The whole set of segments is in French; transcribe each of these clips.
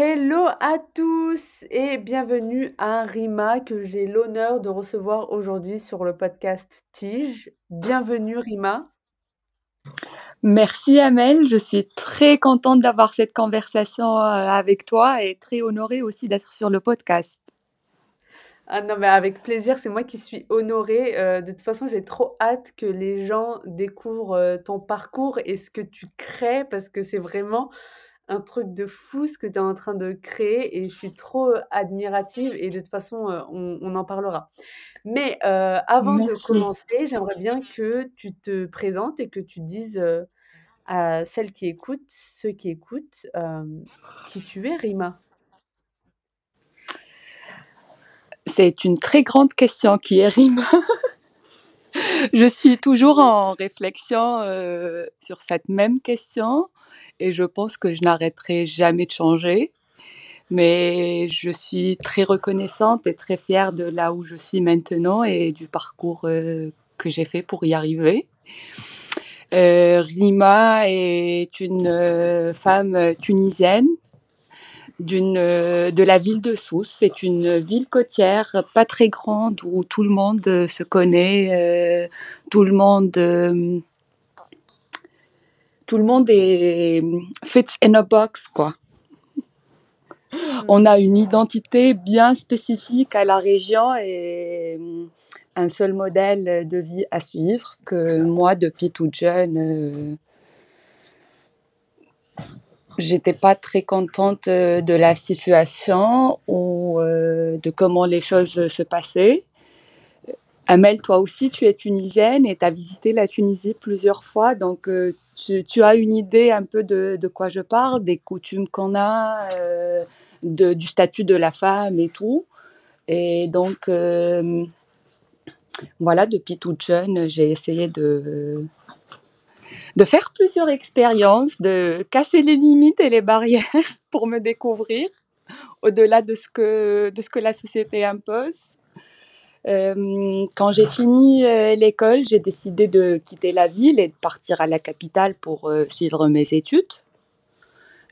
Hello à tous et bienvenue à Rima que j'ai l'honneur de recevoir aujourd'hui sur le podcast Tige. Bienvenue Rima. Merci Amel, je suis très contente d'avoir cette conversation euh, avec toi et très honorée aussi d'être sur le podcast. Ah non, mais avec plaisir, c'est moi qui suis honorée. Euh, de toute façon, j'ai trop hâte que les gens découvrent euh, ton parcours et ce que tu crées parce que c'est vraiment un truc de fou ce que tu es en train de créer et je suis trop admirative et de toute façon, on, en parlera. Mais avant de commencer, j'aimerais bien que tu te présentes et que tu dises à celles qui écoutent, ceux qui écoutent, qui tu es, Rima. C'est une très grande question qui est Rima. je suis toujours en réflexion sur cette même question et je pense que je n'arrêterai jamais de changer. Mais je suis très reconnaissante et très fière de là où je suis maintenant et du parcours euh, que j'ai fait pour y arriver. Euh, Rima est une euh, femme tunisienne d'une de la ville de Sousse. C'est une ville côtière pas très grande où tout le monde se connaît, tout le monde tout le monde est fits in a box, quoi. On a une identité bien spécifique à la région et un seul modèle de vie à suivre que moi, depuis toute jeune, euh, j'étais pas très contente de la situation ou euh, de comment les choses se passaient. Amel, toi aussi, tu es tunisienne et tu as visité la Tunisie plusieurs fois, donc euh, tu, as une idée un peu de, quoi je parle, des coutumes qu'on a, euh, du statut de la femme et tout. Et donc, euh, voilà, depuis toute jeune, j'ai essayé de, de faire plusieurs expériences, de casser les limites et les barrières pour me découvrir au-delà de, de ce que la société impose. Euh, quand j'ai fini euh, l'école, j'ai décidé de quitter la ville et de partir à la capitale pour euh, suivre mes études.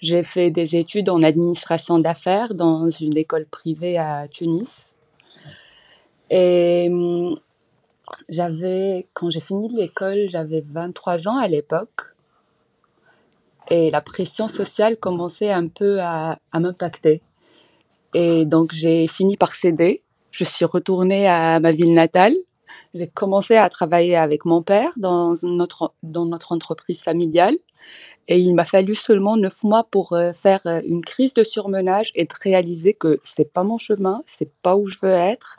J'ai fait des études en administration d'affaires dans une école privée à Tunis. Et j'avais, quand j'ai fini l'école, j'avais 23 ans à l'époque. Et la pression sociale commençait un peu à, à m'impacter. Et donc j'ai fini par céder je suis retournée à ma ville natale. J'ai commencé à travailler avec mon père dans notre, dans notre entreprise familiale. Et il m'a fallu seulement neuf mois pour euh, faire euh, une crise de surmenage et de réaliser que c'est pas mon chemin, c'est pas où je veux être.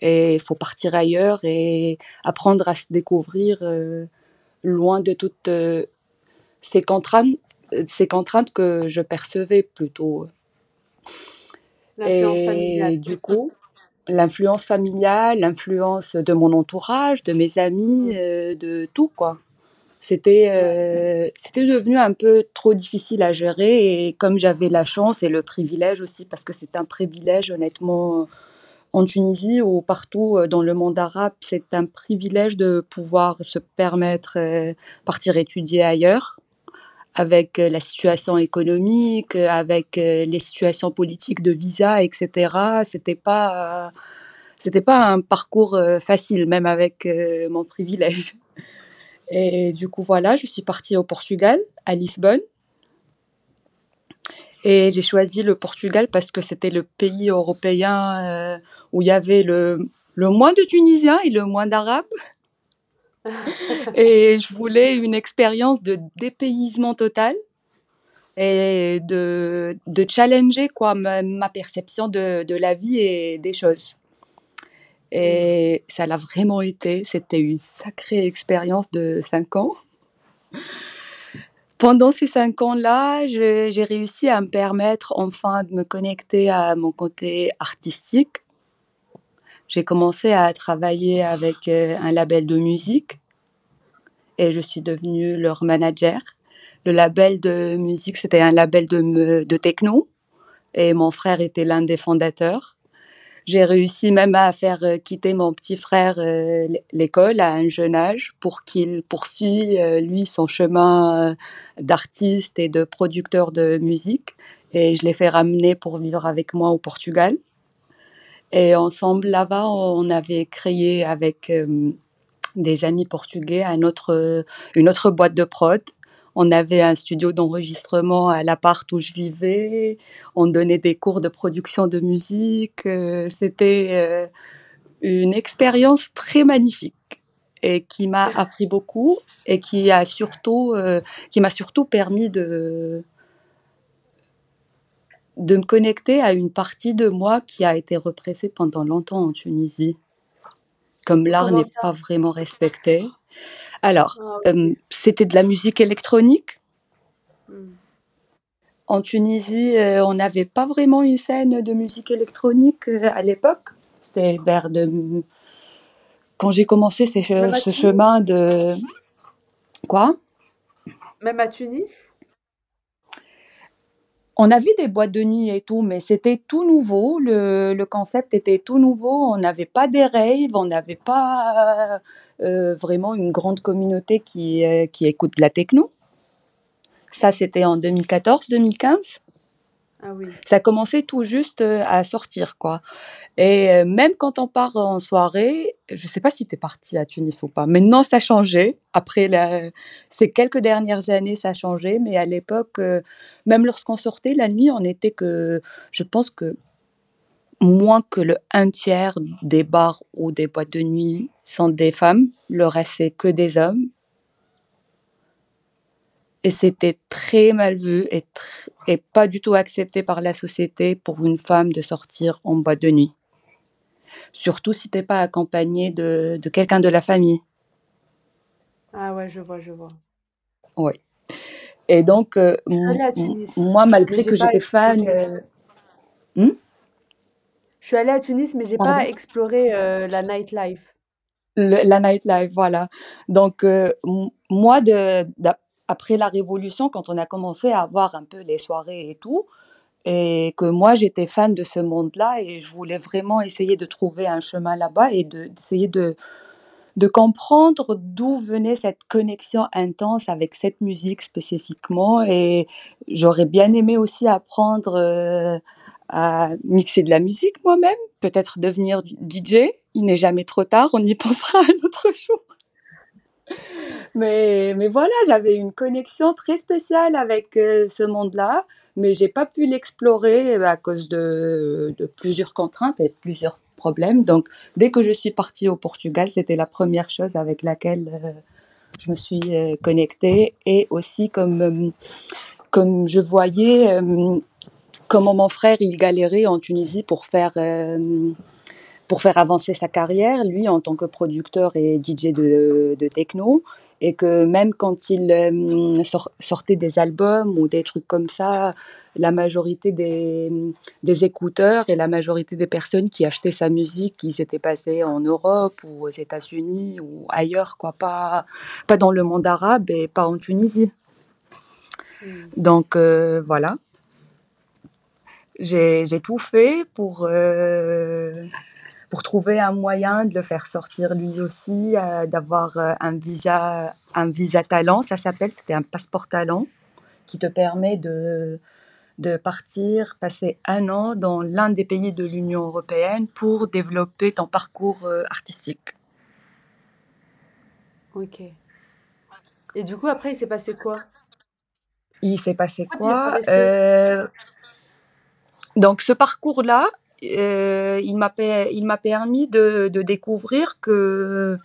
Et il faut partir ailleurs et apprendre à se découvrir euh, loin de toutes ces contraintes, ces contraintes que je percevais plutôt. Et du coup, l'influence familiale, l'influence de mon entourage, de mes amis, mmh. euh, de tout quoi. C'était euh, c'était devenu un peu trop difficile à gérer et comme j'avais la chance et le privilège aussi parce que c'est un privilège honnêtement en Tunisie ou partout euh, dans le monde arabe, c'est un privilège de pouvoir se permettre partir étudier ailleurs avec la situation économique, avec les situations politiques de visa, etc. C'était pas, c'était pas un parcours facile, même avec mon privilège. Et du coup, voilà, je suis partie au Portugal, à Lisbonne. Et j'ai choisi le Portugal parce que c'était le pays européen où il y avait le, le moins de Tunisiens et le moins d'Arabes. et je voulais une expérience de dépaysement total et de, de challenger quoi, ma, perception de, de, la vie et des choses. Et ça l'a vraiment été. C'était une sacrée expérience de cinq ans. Pendant ces cinq ans-là, j'ai réussi à me permettre enfin de me connecter à mon côté artistique j'ai commencé à travailler avec un label de musique et je suis devenue leur manager. Le label de musique, c'était un label de, de techno et mon frère était l'un des fondateurs. J'ai réussi même à faire euh, quitter mon petit frère euh, l'école à un jeune âge pour qu'il poursuive, euh, lui, son chemin d'artiste et de producteur de musique. Et je l'ai fait ramener pour vivre avec moi au Portugal. Et ensemble, là-bas, on avait créé avec des amis portugais un autre, une autre boîte de prod on avait un studio d'enregistrement à l'appart où je vivais. On donnait des cours de production de musique. Euh, c'était euh, une expérience très magnifique et qui m'a appris beaucoup et qui a surtout, euh, qui m'a surtout permis de de me connecter à une partie de moi qui a été repressée pendant longtemps en Tunisie. Comme l'art n'est pas vraiment respecté, alors, ah euh, c'était de la musique électronique. Hmm. En Tunisie, euh, on n'avait pas vraiment une scène de musique électronique euh, à l'époque. C'était vers de... Quand j'ai commencé ce chemin de... Quoi? Même à Tunis? On avait des boîtes de nuit et tout, mais c'était tout nouveau. Le, concept était tout nouveau. On n'avait pas des raves, on n'avait pas euh, vraiment une grande communauté qui, euh, qui écoute la techno. Ça, c'était en 2014-2015. Ah oui. Ça commençait tout juste euh, à sortir, quoi. Et même quand on part en soirée, je ne sais pas si tu es parti à Tunis ou pas. Maintenant, ça a changé. Après ces quelques dernières années, ça a changé. Mais à l'époque, même lorsqu'on sortait la nuit, on était que, je pense que moins que le un tiers des bars ou des boîtes de nuit sont des femmes. Le reste, c'est que des hommes. Et c'était très mal vu et pas du tout accepté par la société pour une femme de sortir en boîte de nuit. Surtout si t'es pas accompagné de, de quelqu'un de la famille. Ah ouais, je vois, je vois. Oui. Et donc, euh, moi, malgré que j'étais fan... Euh, hmm? Je suis allée à Tunis, mais j'ai pas exploré euh, la nightlife. la nightlife, voilà. Donc, moi, de, après la Révolution, quand on a commencé à avoir un peu les soirées et tout, et que moi j'étais fan de ce monde-là et je voulais vraiment essayer de trouver un chemin là-bas et d'essayer de, de, comprendre d'où venait cette connexion intense avec cette musique spécifiquement et j'aurais bien aimé aussi apprendre euh, à mixer de la musique moi-même, peut-être devenir DJ. Il n'est jamais trop tard, on y pensera un autre jour. Mais, mais voilà, j'avais une connexion très spéciale avec euh, ce monde-là mais j'ai pas pu l'explorer euh, à cause de, plusieurs contraintes et plusieurs problèmes. Donc, dès que je suis partie au Portugal, c'était la première chose avec laquelle euh, je me suis euh, connectée. Et aussi, comme, comme je voyais comment mon frère, il galérait en Tunisie pour faire pour faire avancer sa carrière, lui en tant que producteur et DJ de, de techno, et que même quand il euh, sortait des albums ou des trucs comme ça, la majorité des, des, écouteurs et la majorité des personnes qui achetaient sa musique, ils étaient passés en Europe ou aux États-Unis ou ailleurs, quoi, pas, pas dans le monde arabe et pas en Tunisie. Hmm. Donc euh, voilà, j'ai tout fait pour... Euh, pour trouver un moyen de le faire sortir lui aussi, euh, d'avoir euh, un visa, un visa talent, ça s'appelle, c'était un passeport talent qui te permet de, de partir, passer un an dans l'un des pays de l'Union européenne pour développer ton parcours euh, artistique. Ok. Et du coup, après, il s'est passé quoi? Il s'est passé quoi? Donc, ce parcours-là, euh, il m'a permis de, découvrir que,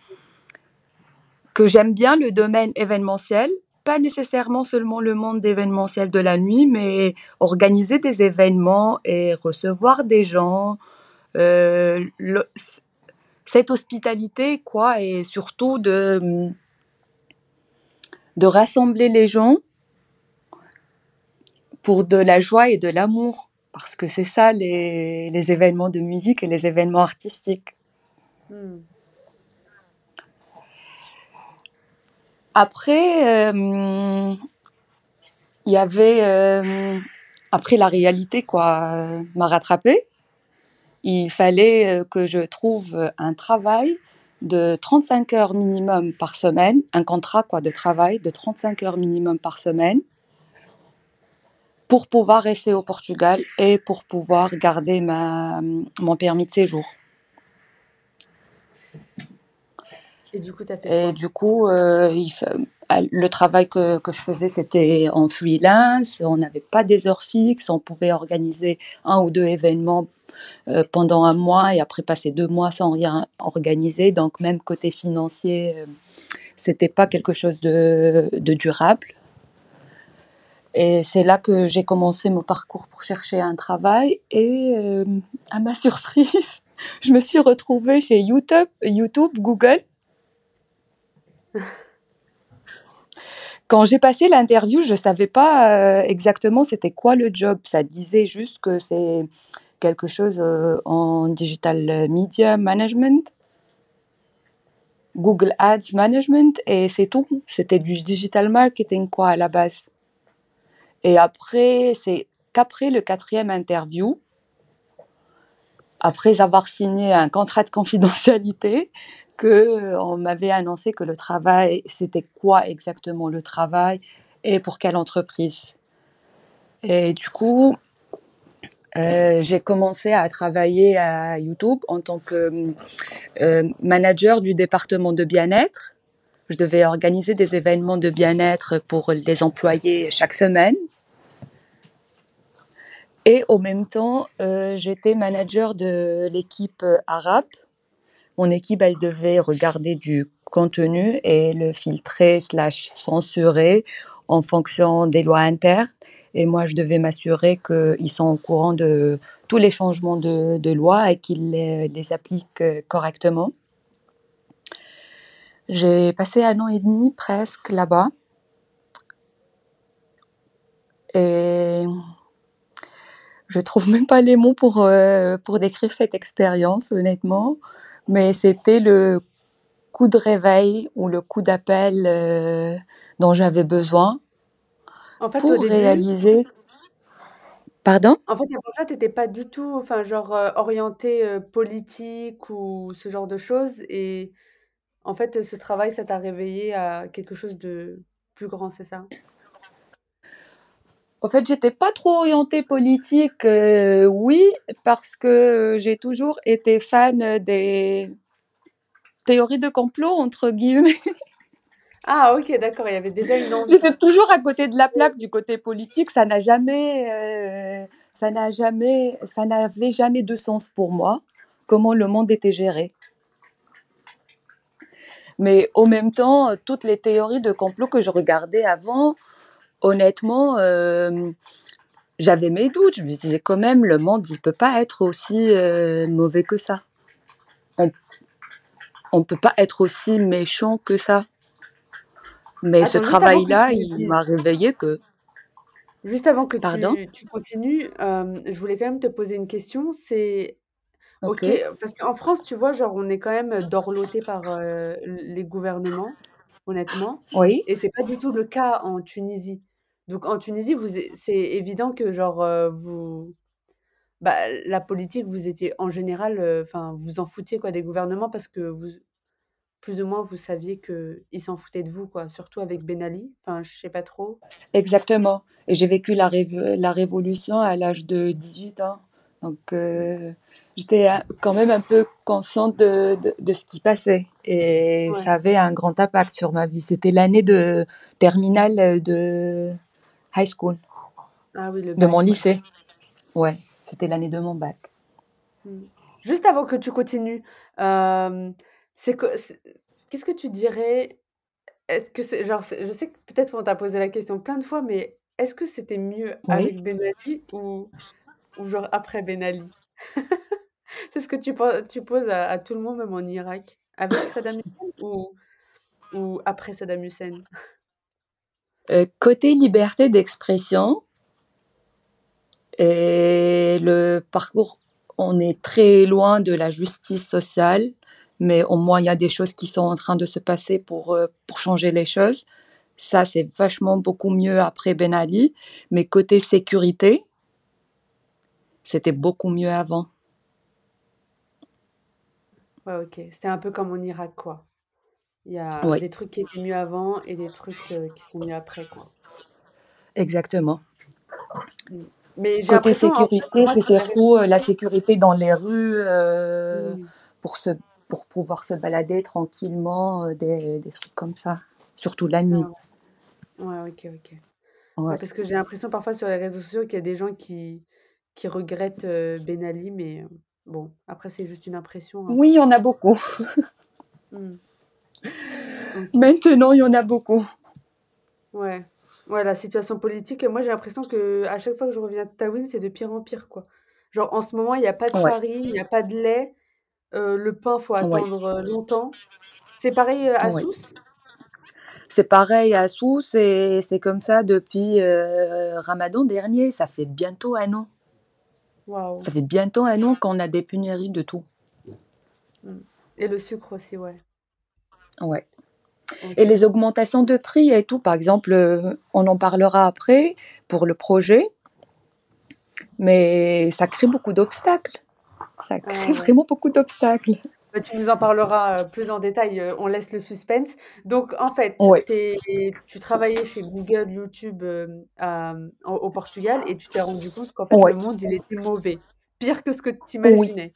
que j'aime bien le domaine événementiel, pas nécessairement seulement le monde d'événementiel de la nuit, mais organiser des événements et recevoir des gens. Euh, cette hospitalité, quoi, et surtout de, de rassembler les gens pour de la joie et de l'amour parce que c'est ça les, événements de musique et les événements artistiques. Mmh. Après, euh, il y avait euh, après la réalité quoi euh, m'a rattrapé. Il fallait que je trouve un travail de 35 heures minimum par semaine, un contrat quoi de travail de 35 heures minimum par semaine pour pouvoir rester au Portugal et pour pouvoir garder ma, mon permis de séjour. Et du coup, tu as fait Et quoi? du coup, euh, il le travail que, que je faisais, c'était en freelance. On n'avait pas des heures fixes. On pouvait organiser un ou deux événements euh, pendant un mois et après passer deux mois sans rien organiser. Donc, même côté financier, euh, c'était pas quelque chose de, de durable. Et c'est là que j'ai commencé mon parcours pour chercher un travail. Et euh, à ma surprise, je me suis retrouvée chez YouTube, YouTube Google. Quand j'ai passé l'interview, je ne savais pas euh, exactement c'était quoi le job. Ça disait juste que c'est quelque chose euh, en digital media management, Google Ads management, et c'est tout. C'était du digital marketing quoi à la base. Et après, c'est qu'après le quatrième interview, après avoir signé un contrat de confidentialité, que euh, on m'avait annoncé que le travail, c'était quoi exactement le travail et pour quelle entreprise. Et du coup, euh, j'ai commencé à travailler à YouTube en tant que euh, manager du département de bien-être. Je devais organiser des événements de bien-être pour les employés chaque semaine. Et en même temps, euh, j'étais manager de l'équipe arabe. Mon équipe, elle devait regarder du contenu et le filtrer slash censurer en fonction des lois internes. Et moi, je devais m'assurer qu'ils sont au courant de tous les changements de, de loi et qu'ils les appliquent correctement. J'ai passé un an et demi presque là-bas. Et je trouve même pas les mots pour, euh, pour décrire cette expérience, honnêtement. Mais c'était le coup de réveil ou le coup d'appel euh, dont j'avais besoin En fait, au pour début réaliser. Pardon? en fait, avant ça, tu étais pas du tout, enfin, genre, heu, orientée, heu, politique ou ce genre de choses et en fait, ce travail, ça t'a réveillée à quelque chose de plus grand, c'est ça? En fait, j'étais pas trop orientée politique, euh, oui, parce que j'ai toujours été fan des théories de complot, entre guillemets. Ah OK, d'accord, il y avait déjà une envie. J'étais toujours à côté de la plaque du côté politique. Ça n'a jamais, euh, ça n'a jamais, ça n'avait jamais de sens pour moi. Comment le monde était géré. Mais en même temps, toutes les théories de complot que je regardais avant, honnêtement, euh, j'avais mes doutes. Je me disais quand même, le monde, il peut pas être aussi euh, mauvais que ça. On ne peut pas être aussi méchant que ça. Mais ce Attends, travail-là, il m'a réveillé que. juste avant que Pardon? tu tu continues, je voulais quand même te poser une question, c'est Ok. OK, parce qu'en France, tu vois, genre, on est quand même dorlotés par, heu, les gouvernements, honnêtement Oui, et c'est pas du tout le cas en Tunisie. Donc en Tunisie, vous é c'est évident que genre, heu, vous bah, la politique, vous étiez en général, heu, enfin, vous en foutiez quoi des gouvernements parce que vous plus ou moins, vous saviez qu'ils s'en foutaient de vous quoi, surtout avec Ben Ali. Enfin, je sais pas trop. exactement. Et j'ai vécu la, rév- la révolution à l'âge de 18 ans. Donc, euh, j'étais euh, quand même un peu consciente de, de, de ce qui passait. Et Ouais. ça avait un grand impact sur ma vie. C'était l'année de terminale de high school, Ah oui, le de mon lycée. Ouais, c'était l'année de mon bac. Mmh. Juste avant que tu continues, hem, c'est que c'est qu'est-ce que tu dirais? Est-ce que c'est genre, je sais que peut-être on t'a posé la question plein de fois, mais est-ce que c'était mieux Oui, avec Ben Ali ou ou genre après Ben Ali? C'est ce que tu poses à à tout le monde, même en Irak. Avec Saddam Hussein ou ou après Saddam Hussein? Euh, côté liberté d'expression et le parcours, on est très loin de la justice sociale, mais au moins il y a des choses qui sont en train de se passer pour, euh, pour changer les choses. Ça, c'est vachement beaucoup mieux après Ben Ali. Mais côté sécurité, c'était beaucoup mieux avant. Ouais, OK. C'était un peu comme en Irak, quoi. Il y a Oui, des trucs qui étaient mieux avant et des trucs, heu, qui sont mieux après, quoi. exactement. Mmh. Mais j'ai Côté l'impression, en fait, sécurité, moi, c'est sur les réseaux surtout euh, la sociaux sécurité dans les rues euh, mmh, pour, se, pour pouvoir se balader tranquillement, euh, des, des trucs comme ça. Surtout la nuit. ah ouais. Ouais, OK, OK. Ouais, Ouais. parce que j'ai l'impression parfois sur les réseaux sociaux qu'il y a des gens qui qui regrettent, heu, Ben Ali, mais, heu, bon, après c'est juste une impression, hein. Oui, il y en a beaucoup. Mmh. OK. Maintenant, il y en a beaucoup. Ouais. Ouais, la situation politique, moi j'ai l'impression qu'à chaque fois que je reviens de Taïwan, c'est de pire en pire, quoi. Genre en ce moment, il y a pas de Ouais, farine, il y a pas de lait, heu, le pain, faut ouais, attendre, heu, longtemps. C'est pareil, heu, à ouais. Sousse? C'est pareil à Sousse et c'est comme ça depuis euh, Ramadan dernier. Ça fait bientôt un an. Waouh. Ça fait bientôt un an qu'on a des pénuries de tout. Mmh. Et le sucre aussi, ouais. Ouais. Et OK. les augmentations de prix et tout, par exemple, euh, on en parlera après pour le projet, mais ça crée beaucoup d'obstacles. Ça Ah crée ouais. vraiment beaucoup d'obstacles. Bah, tu nous en parleras, heu, plus en détail, heu, on laisse le suspense. Donc en fait, tu tu travaillais chez Google, YouTube, à, mmh, au au Portugal et tu t'es rendu compte qu'en fait le monde, il était mauvais. Pire que ce que tu oui, imaginais.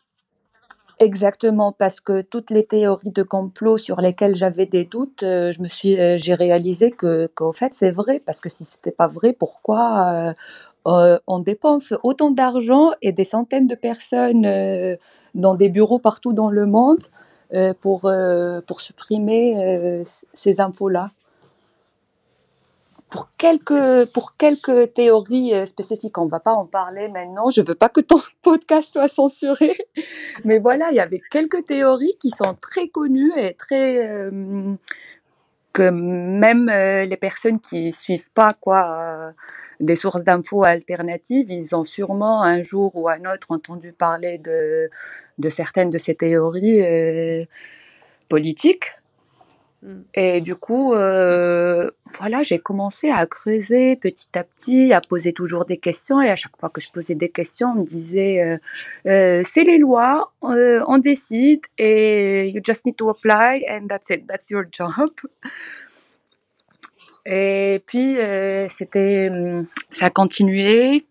exactement, parce que toutes les théories de complot sur lesquelles j'avais des doutes, euh, je me suis, euh, j'ai réalisé que, qu'au fait, c'est vrai, parce que si c'était pas vrai, pourquoi euh, euh, on dépense autant d'argent et des centaines de personnes euh, dans des bureaux partout dans le monde euh, pour, pour supprimer ces infos-là? Pour quelques, pour quelques théories spécifiques, on ne va pas en parler maintenant. Je ne veux pas que ton podcast soit censuré. Mais voilà, il y avait quelques théories qui sont très connues et très. que même les personnes qui suivent pas quoi, des sources d'infos alternatives, ils ont sûrement un jour ou un autre entendu parler de, de certaines de ces théories euh, politiques. Mmh. Et du coup, euh, voilà, j'ai commencé à creuser petit à petit, à poser toujours des questions. Et à chaque fois que je posais des questions, on me disait euh, c'est les lois, on décide et you just need to apply and that's it, that's your job. Et puis, euh, c'était, hum, ça a continué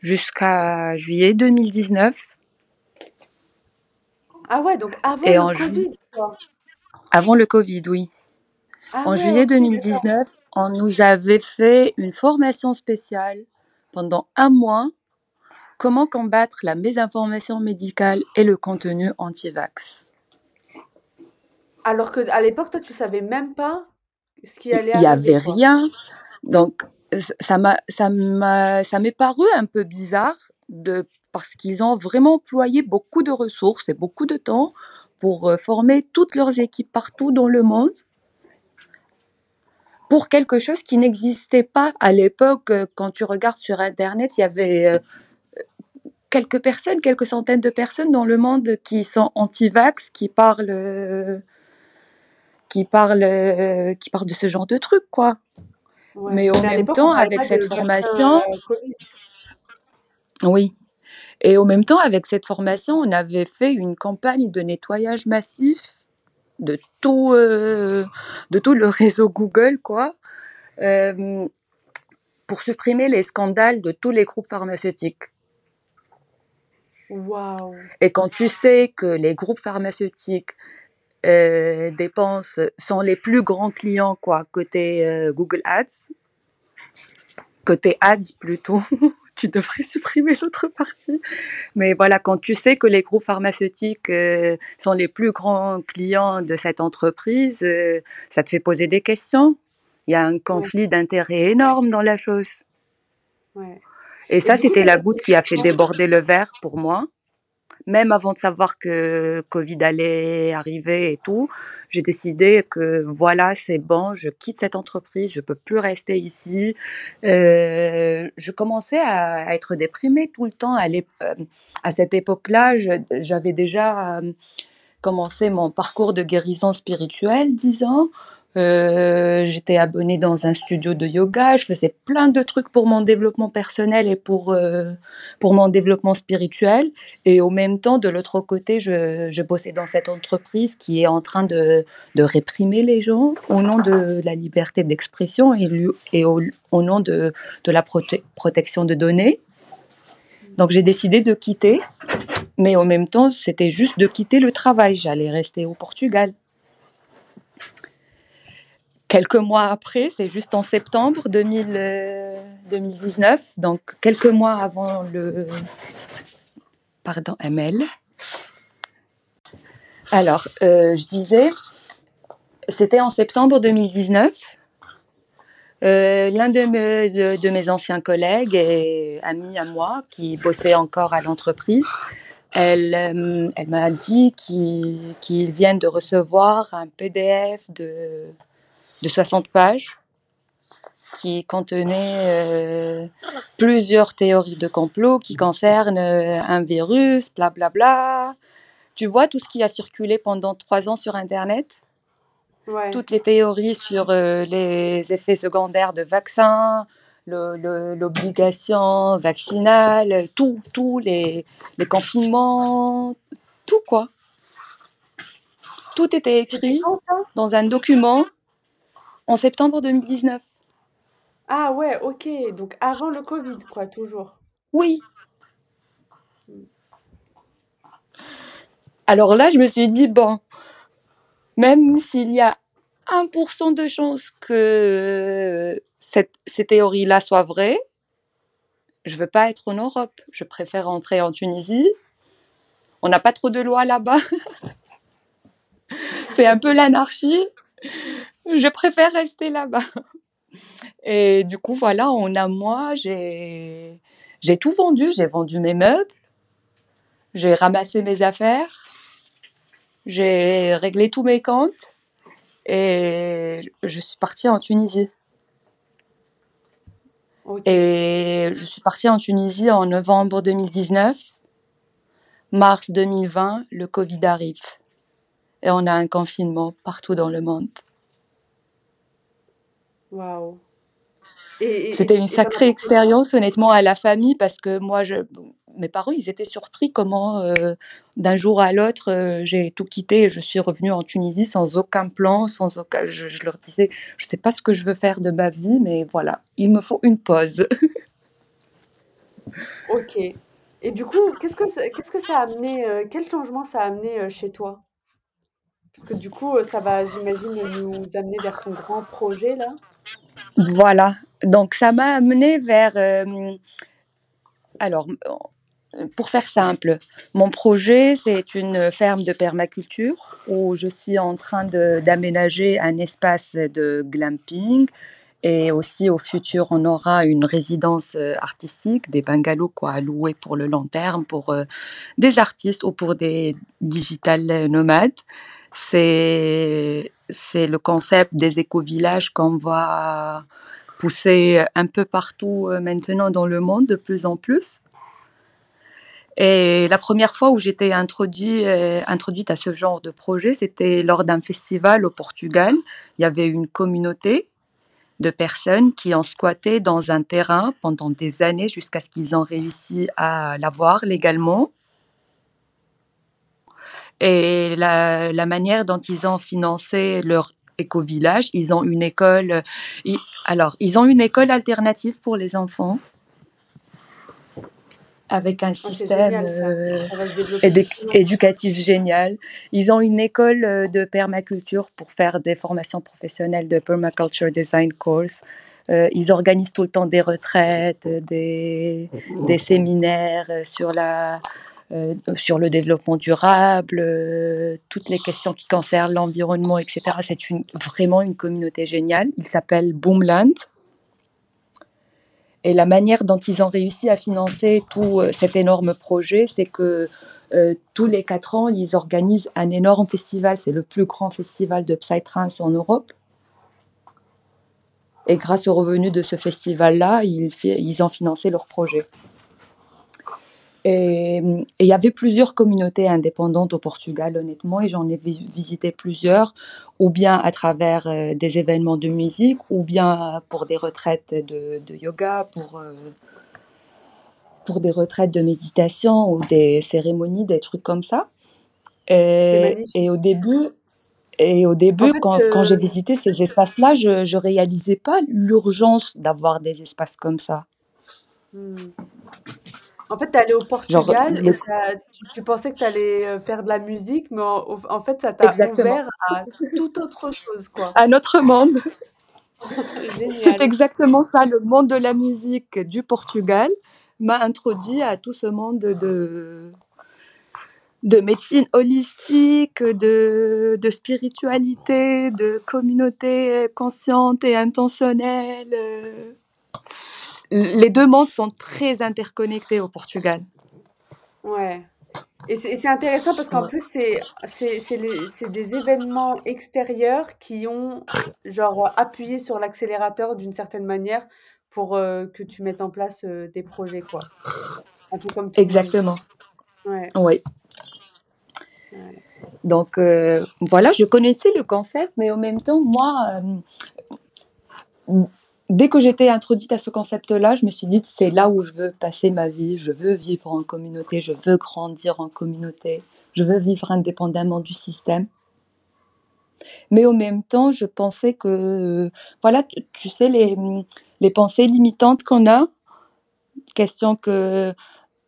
jusqu'à juillet 2019. Ah ouais, donc avant Et le en Covid, avant le Covid, oui. Ah En ouais, juillet OK, d'accord. 2019, on nous avait fait une formation spéciale pendant un mois, comment combattre la mésinformation médicale et le contenu anti-vax? Alors qu'à l'époque, toi, tu savais même pas ce qui allait Il n'y avait quoi? rien. Donc, ça m'a, ça m'a, ça m'est paru un peu bizarre de, parce qu'ils ont vraiment employé beaucoup de ressources et beaucoup de temps pour euh, former toutes leurs équipes partout dans le monde pour quelque chose qui n'existait pas à l'époque. euh, Quand tu regardes sur Internet, il y avait euh, quelques personnes, quelques centaines de personnes dans le monde qui sont anti-vax, qui parlent, qui parlent, euh, qui parlent de ce genre de trucs, quoi. Ouais. Mais à même temps, avec cette formation, Covid. oui. Et au même temps, avec cette formation, on avait fait une campagne de nettoyage massif de tout, euh, de tout le réseau Google, quoi, euh, pour supprimer les scandales de tous les groupes pharmaceutiques. Waouh! Et quand tu sais que les groupes pharmaceutiques euh, dépensent, sont les plus grands clients, quoi, côté euh, Google Ads, côté Ads plutôt, tu devrais supprimer l'autre partie. Mais voilà, quand tu sais que les groupes pharmaceutiques euh, sont les plus grands clients de cette entreprise, ça te fait poser des questions. Il y a un Ouais, conflit d'intérêts énorme dans la chose. ouais. Et ça, c'était la goutte qui a fait déborder le verre pour moi. Même avant de savoir que Covid allait arriver et tout, j'ai décidé que voilà, c'est bon, je quitte cette entreprise, je peux plus rester ici. Euh, je commençais à, être déprimée tout le temps. À, euh, cette époque-là, j'avais déjà euh, commencé mon parcours de guérison spirituelle, disons. Euh, j'étais abonnée dans un studio de yoga, je faisais plein de trucs pour mon développement personnel et pour, euh, pour mon développement spirituel. Et au même temps, de l'autre côté, je, je, bossais dans cette entreprise qui est en train de, de réprimer les gens au nom de la liberté d'expression et, au, au, nom de, de la prote protection de données. Donc j'ai décidé de quitter, mais en même temps, c'était juste de quitter le travail. J'allais rester au Portugal quelques mois après, c'est juste en septembre 2000, euh, 2019, donc quelques mois avant le pardon ML. Alors, euh, je disais, c'était en septembre 2019. Euh, L'un de, de, mes anciens collègues et amis à moi qui bossait encore à l'entreprise, elle, euh, elle m'a dit qu'ils qu viennent de recevoir un PDF de de 60 pages qui contenait euh, plusieurs théories de complot qui concernent euh, un virus, blablabla. Bla, bla. Tu vois tout ce qui a circulé pendant trois ans sur Internet? Ouais. Toutes les théories sur euh, les effets secondaires de vaccins, l'obligation vaccinale, tout, tout, les, les confinements, tout quoi. Tout était écrit dans un document en septembre 2019. Ah ouais, ok. Donc avant le Covid, quoi, toujours. Oui. Alors là, je me suis dit, bon, même s'il y a 1% de chance que cette, ces théories-là soient vraies, je veux pas être en Europe. Je préfère rentrer en Tunisie. On n'a pas trop de lois là-bas. C'est un peu l'anarchie je préfère rester là-bas. Et du coup, voilà, en un mois, j'ai tout vendu. J'ai vendu mes meubles, j'ai ramassé mes affaires, j'ai réglé tous mes comptes et je suis partie en Tunisie. Okay. Et je suis partie en Tunisie en novembre 2019. Mars 2020, le Covid arrive. Et on a un confinement partout dans le monde. Waouh. C'était une sacrée expérience, honnêtement, à la famille, parce que moi, je, mes parents, ils étaient surpris comment, euh, d'un jour à l'autre, euh, j'ai tout quitté et je suis revenue en Tunisie sans aucun plan, sans aucun. Je, je leur disais, je ne sais pas ce que je veux faire de ma vie, mais voilà, il me faut une pause. ok. Et du coup, qu'est-ce que ça, qu'est-ce que ça a amené, euh, quel changement ça a amené euh, chez toi? Parce que du coup, ça va, j'imagine, nous amener vers ton grand projet là? Voilà, donc ça m'a amené vers... Euh, alors, pour faire simple, mon projet, c'est une ferme de permaculture où je suis en train d'aménager un espace de glamping et aussi au futur, on aura une résidence artistique, des bungalows quoi, à louer pour le long terme, pour euh, des artistes ou pour des digital nomades. C'est le concept des éco-villages qu'on va pousser un peu partout euh, maintenant dans le monde de plus en plus. Et la première fois où j'étais euh, introduite à ce genre de projet, c'était lors d'un festival au Portugal. Il y avait une communauté de personnes qui ont squatté dans un terrain pendant des années jusqu'à ce qu'ils ont réussi à l'avoir légalement. Et la, la, manière dont ils ont financé leur éco-village, ils ont une école. Ils, alors, ils ont une école alternative pour les enfants avec un Oh, système génial, euh, édu- éducatif génial. Ils ont une école euh, de permaculture pour faire des formations professionnelles de permaculture design course. Euh, ils organisent tout le temps des retraites, des, des séminaires euh, sur la euh, sur le développement durable, euh, toutes les questions qui concernent l'environnement, etc. C'est vraiment une communauté géniale. Il s'appelle Boomland. Et la manière dont ils ont réussi à financer tout euh, cet énorme projet, c'est que tous les quatre ans, ils organisent un énorme festival. C'est le plus grand festival de Psytrance en Europe. Et grâce aux revenus de ce festival-là, ils ont financé leur projet. Et il y avait plusieurs communautés indépendantes au Portugal, honnêtement, et j'en ai visité plusieurs, ou bien à travers euh, des événements de musique, ou bien pour des retraites de, de yoga, pour, euh, pour des retraites de méditation ou des cérémonies, des trucs comme ça. Et, et au début, et au début, fait, quand, euh... quand j'ai visité ces espaces-là, je ne réalisais pas l'urgence d'avoir des espaces comme ça. Hmm. En fait, tu es allée au Portugal Genre, et ça, tu, tu pensais que tu allais faire de la musique, mais en, en fait, ça t'a ouvert à toute autre chose, quoi. Un autre monde. C'est Génial. exactement ça, le monde de la musique du Portugal m'a introduit à tout ce monde de, de médecine holistique, de, de spiritualité, de communauté consciente et intentionnelle. Les deux mondes sont très interconnectés au Portugal. Ouais. Et c'est intéressant parce qu'en Ouais. plus, c'est des événements extérieurs qui ont, genre, appuyé sur l'accélérateur d'une certaine manière pour euh, que tu mettes en place euh, tes projets, quoi. Un peu comme. Exactement. Ouais. Oui. ouais. Donc euh, voilà, je connaissais le concept, mais en même temps, moi, dès que j'étais introduite à ce concept-là, je me suis dit c'est là où je veux passer ma vie, je veux vivre en communauté, je veux grandir en communauté, je veux vivre indépendamment du système. Mais en même temps, je pensais que, voilà, tu, sais, les, les pensées limitantes qu'on a, question que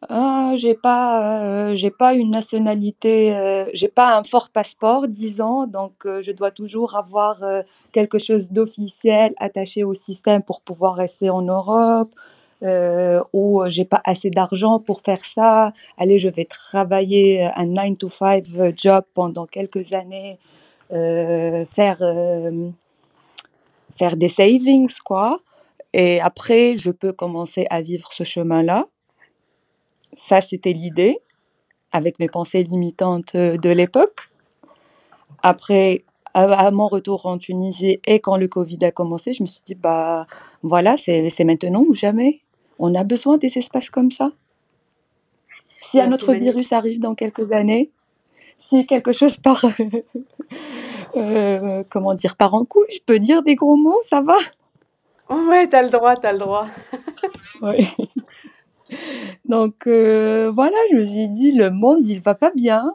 ah, j'ai pas, euh, j'ai pas une nationalité, euh, j'ai pas un fort passeport, disons, donc euh, je dois toujours avoir euh, quelque chose d'officiel attaché au système pour pouvoir rester en Europe, euh, ou j'ai pas assez d'argent pour faire ça. Allez, je vais travailler un 9 to 5 job pendant quelques années, euh, faire, euh, faire des savings, quoi. Et après, je peux commencer à vivre ce chemin-là. Ça, c'était l'idée, avec mes pensées limitantes euh, de l'époque. Après, à, mon retour en Tunisie et quand le Covid a commencé, je me suis dit, bah voilà, c'est maintenant ou jamais. On a besoin des espaces comme ça. Si un autre virus arrive dans quelques années, si quelque chose part, euh, comment dire, part en couille, je peux dire des gros mots, ça va Ouais, t'as le droit, t'as le droit. Ouais. Donc euh, voilà, je me suis dit, le monde, il va pas bien.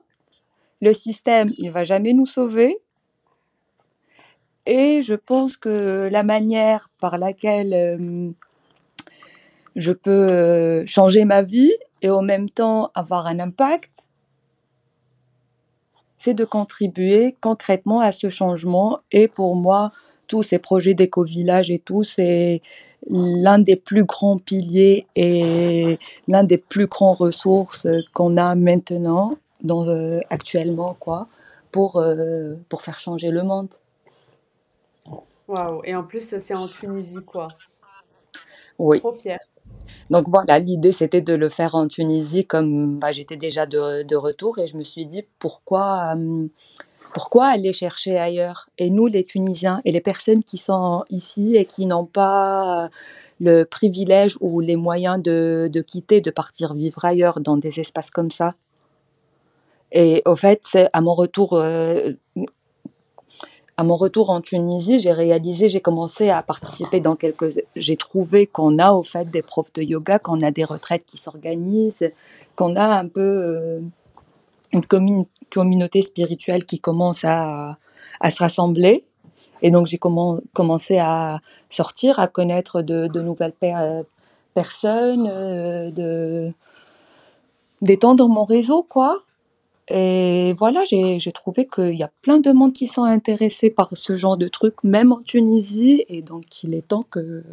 Le système, il va jamais nous sauver. Et je pense que la manière par laquelle euh, je peux euh, changer ma vie et en même temps avoir un impact, c'est de contribuer concrètement à ce changement. Et pour moi, tous ces projets d'éco-village et tout, c'est l'un des plus grands piliers et l'un des plus grands ressources qu'on a maintenant, dans, euh, actuellement, quoi, pour, euh, pour faire changer le monde. Waouh. Et en plus, c'est en Tunisie, quoi. Oui. Trop fière. Donc voilà, l'idée c'était de le faire en Tunisie comme bah, j'étais déjà de, de, retour et je me suis dit pourquoi, euh, pourquoi aller chercher ailleurs? Et nous, les Tunisiens et les personnes qui sont ici et qui n'ont pas le privilège ou les moyens de, de, quitter, de partir vivre ailleurs dans des espaces comme ça. Et au fait, à mon retour, euh, à mon retour en Tunisie, j'ai réalisé, j'ai commencé à participer dans quelques. J'ai trouvé qu'on a au fait des profs de yoga, qu'on a des retraites qui s'organisent, qu'on a un peu euh, une commun communauté spirituelle qui commence à, se rassembler. Et donc j'ai comm commencé à sortir, à connaître de, nouvelles per personnes, euh, de d'étendre mon réseau, quoi. Et voilà, j'ai trouvé qu'il y a plein de monde qui sont intéressés par ce genre de truc, même en Tunisie. Et donc, il est temps que,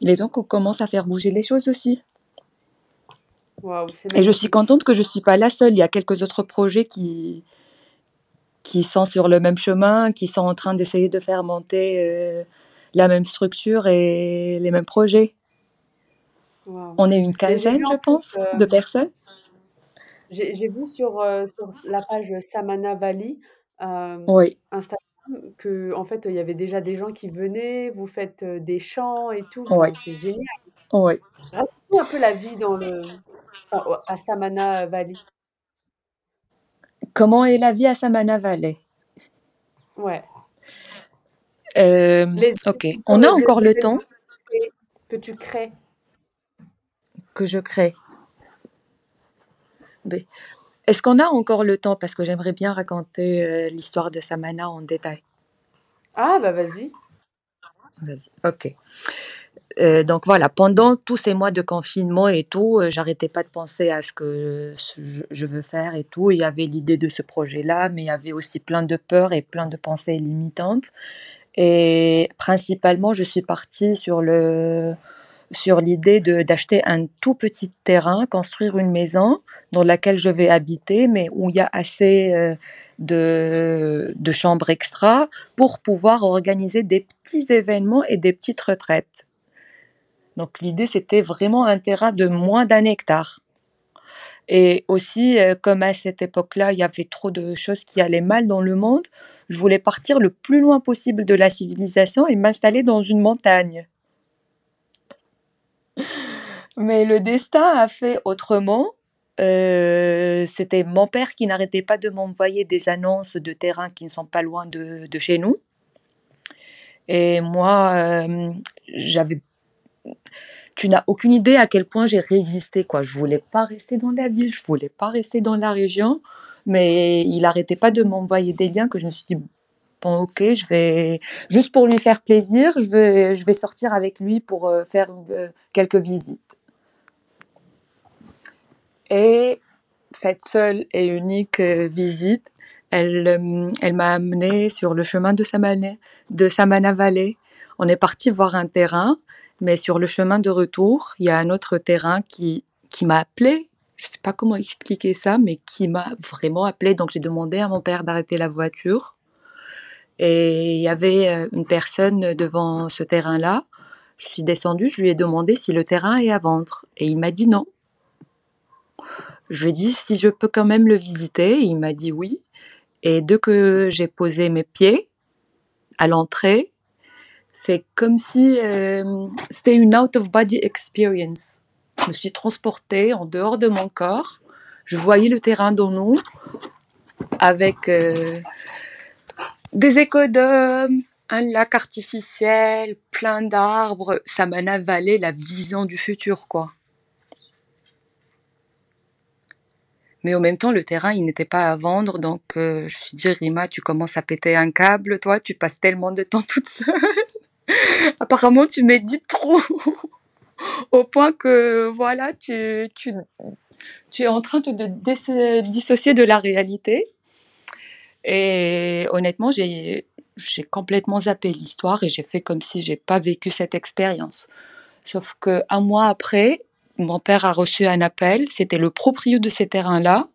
il est temps qu'on commence à faire bouger les choses aussi. Wow, et je suis contente que je ne suis pas la seule. Il y a quelques autres projets qui, qui sont sur le même chemin, qui sont en train d'essayer de faire monter euh, la même structure et les mêmes projets. Wow. On est une quinzaine, je pense, plus, euh... de personnes. J'ai vu sur, euh, sur, la page Samana Valley oui. Instagram que en fait il y avait déjà des gens qui venaient, vous faites des chants et tout, oui. c'est génial. Oui. Un peu la vie dans le Au à Samana Valley. Comment est la vie à Samana Valley? Ouais. Hem, Les OK. On a les encore le temps? que tu crées. Que je crée. Beh, est-ce qu'on a encore le temps? Parce que j'aimerais bien raconter, heu, l'histoire de Samana en détail. Ah bah, vas-y. Vas-y, OK. Heu, donc voilà, pendant tous ces mois de confinement et tout, heu, j'arrêtais pas de penser à ce que je veux faire et tout. Il y avait l'idée de ce projet-là, mais il y avait aussi plein de peurs et plein de pensées limitantes et principalement, je suis partie sur le sur l'idée d'acheter un tout petit terrain, construire une maison dans laquelle je vais habiter, mais où il y a assez, heu, de de chambres extra pour pouvoir organiser des petits événements et des petites retraites. Donc l'idée, c'était vraiment un terrain de moins d'1 hectare et aussi, heu, comme à cette époque-là, il y avait trop de choses qui allaient mal dans le monde, je voulais partir le plus loin possible de la civilisation et m'installer dans une montagne. Mais le destin a fait autrement. Heu, c'était mon père qui n'arrêtait pas de m'envoyer des annonces de terrains qui ne sont pas loin de de chez nous et moi, hem, j'avais tu n'as aucune idée à quel point j'ai résisté, quoi. Je voulais pas rester dans la ville, je voulais pas rester dans la région, mais il arrêtait pas de m'envoyer des liens que je me suis dit: «Bon OK, je vais juste pour lui faire plaisir, je vais je vais sortir avec lui pour, heu, faire, heu, quelques visites» et cette seule et unique, heu, visite, elle, elle m'a amenée sur le chemin de Samana de Samana Valley. On est partis voir un terrain, mais sur le chemin de retour, il y a un autre terrain qui qui m'a appelée. Je sais pas comment expliquer ça, mais qui m'a vraiment appelée, donc j'ai demandé à mon père d'arrêter la voiture et il y avait, heu, une personne devant ce terrain-là. Je suis descendue, je lui ai demandé si le terrain est à vendre et il m'a dit: «Non». Je lui ai dit: «Si je peux quand même le visiter?» il m'a dit: «Oui» et dès que j'ai posé mes pieds à l'entrée, c'est comme si, hem, c'était une out of body experience. Je me suis transportée en dehors de mon corps. Je voyais le terrain d'en haut avec, heu, des écodômes, un lac artificiel, plein d'arbres. Samana Valley, la vision du futur, quoi. Mais en même temps, le terrain, il n'était pas à vendre, donc heu, je me suis dit: «Rima, tu commences à péter un câble, toi, tu passes tellement de temps toute seule. Apparemment, tu médites trop. Au point que voilà, tu tu tu es en train de te dissocier de la réalité» et honnêtement, j'ai complètement zappé l'histoire et j'ai fait comme si j'ai pas vécu cette expérience. Sauf qu'1 mois après, mon père a reçu un appel, c'était le proprio de ces terrains-là,